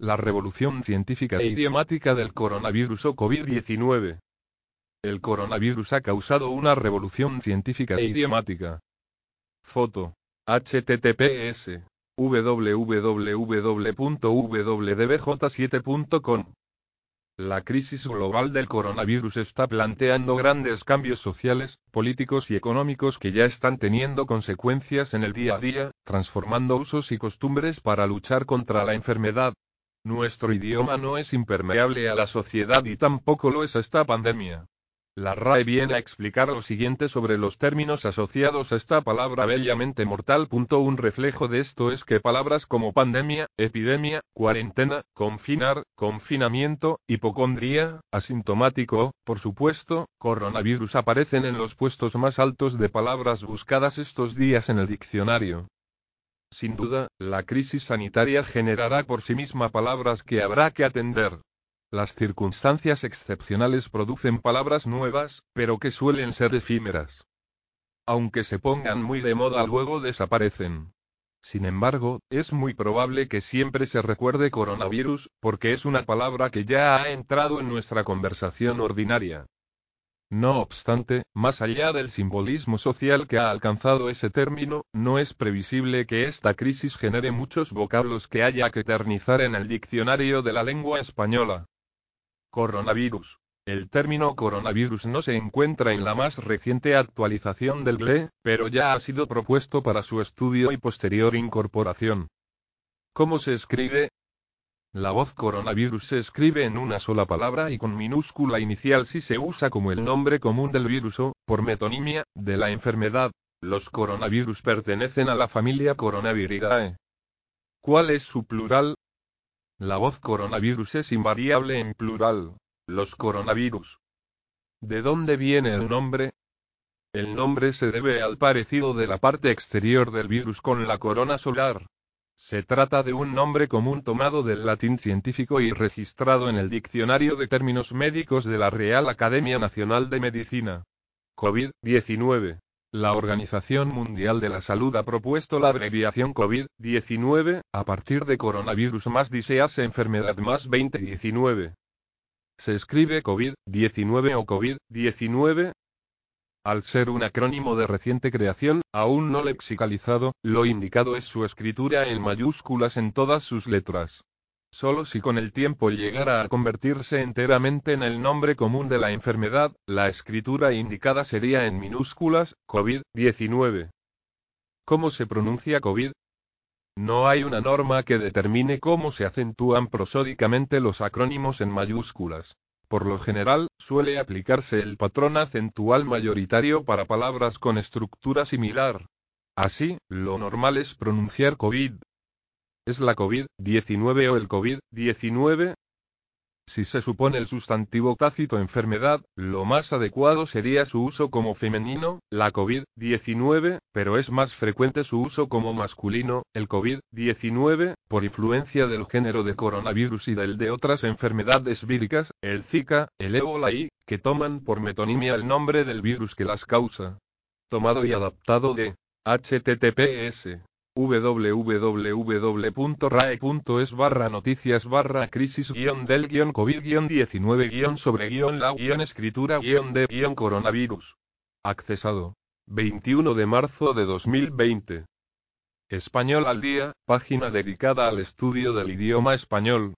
La revolución científica e idiomática del coronavirus o COVID-19. El coronavirus ha causado una revolución científica e idiomática. Foto. https www.wdbj7.com La crisis global del coronavirus está planteando grandes cambios sociales, políticos y económicos que ya están teniendo consecuencias en el día a día, transformando usos y costumbres para luchar contra la enfermedad. Nuestro idioma no es impermeable a la sociedad y tampoco lo es esta pandemia. La RAE viene a explicar lo siguiente sobre los términos asociados a esta palabra bellamente mortal. Un reflejo de esto es que palabras como pandemia, epidemia, cuarentena, confinar, confinamiento, hipocondría, asintomático, por supuesto, coronavirus aparecen en los puestos más altos de palabras buscadas estos días en el diccionario. Sin duda, la crisis sanitaria generará por sí misma palabras que habrá que atender. Las circunstancias excepcionales producen palabras nuevas, pero que suelen ser efímeras. Aunque se pongan muy de moda luego desaparecen. Sin embargo, es muy probable que siempre se recuerde coronavirus, porque es una palabra que ya ha entrado en nuestra conversación ordinaria. No obstante, más allá del simbolismo social que ha alcanzado ese término, no es previsible que esta crisis genere muchos vocablos que haya que eternizar en el diccionario de la lengua española. Coronavirus. El término coronavirus no se encuentra en la más reciente actualización del GLE, pero ya ha sido propuesto para su estudio y posterior incorporación. ¿Cómo se escribe? La voz coronavirus se escribe en una sola palabra y con minúscula inicial si se usa como el nombre común del virus o, por metonimia, de la enfermedad. Los coronavirus pertenecen a la familia Coronaviridae. ¿Cuál es su plural? La voz coronavirus es invariable en plural. Los coronavirus. ¿De dónde viene el nombre? El nombre se debe al parecido de la parte exterior del virus con la corona solar. Se trata de un nombre común tomado del latín científico y registrado en el Diccionario de Términos Médicos de la Real Academia Nacional de Medicina. COVID-19. La Organización Mundial de la Salud ha propuesto la abreviación COVID-19, a partir de coronavirus más disease enfermedad más 2019. Se escribe COVID-19 o COVID-19, al ser un acrónimo de reciente creación, aún no lexicalizado, lo indicado es su escritura en mayúsculas en todas sus letras. Solo si con el tiempo llegara a convertirse enteramente en el nombre común de la enfermedad, la escritura indicada sería en minúsculas, COVID-19. ¿Cómo se pronuncia COVID? No hay una norma que determine cómo se acentúan prosódicamente los acrónimos en mayúsculas. Por lo general, suele aplicarse el patrón acentual mayoritario para palabras con estructura similar. Así, lo normal es pronunciar COVID. ¿Es la COVID-19 o el COVID-19? Si se supone el sustantivo tácito enfermedad, lo más adecuado sería su uso como femenino, la COVID-19, pero es más frecuente su uso como masculino, el COVID-19, por influencia del género de coronavirus y del de otras enfermedades víricas, el Zika, el ébola y, que toman por metonimia el nombre del virus que las causa. Tomado y adaptado de https www.rae.es barra noticias barra crisis guion del guion covid guion 19 guion sobre guion la guion escritura guion de guion coronavirus. Accesado. 21 de marzo de 2020. Español al día, página dedicada al estudio del idioma español.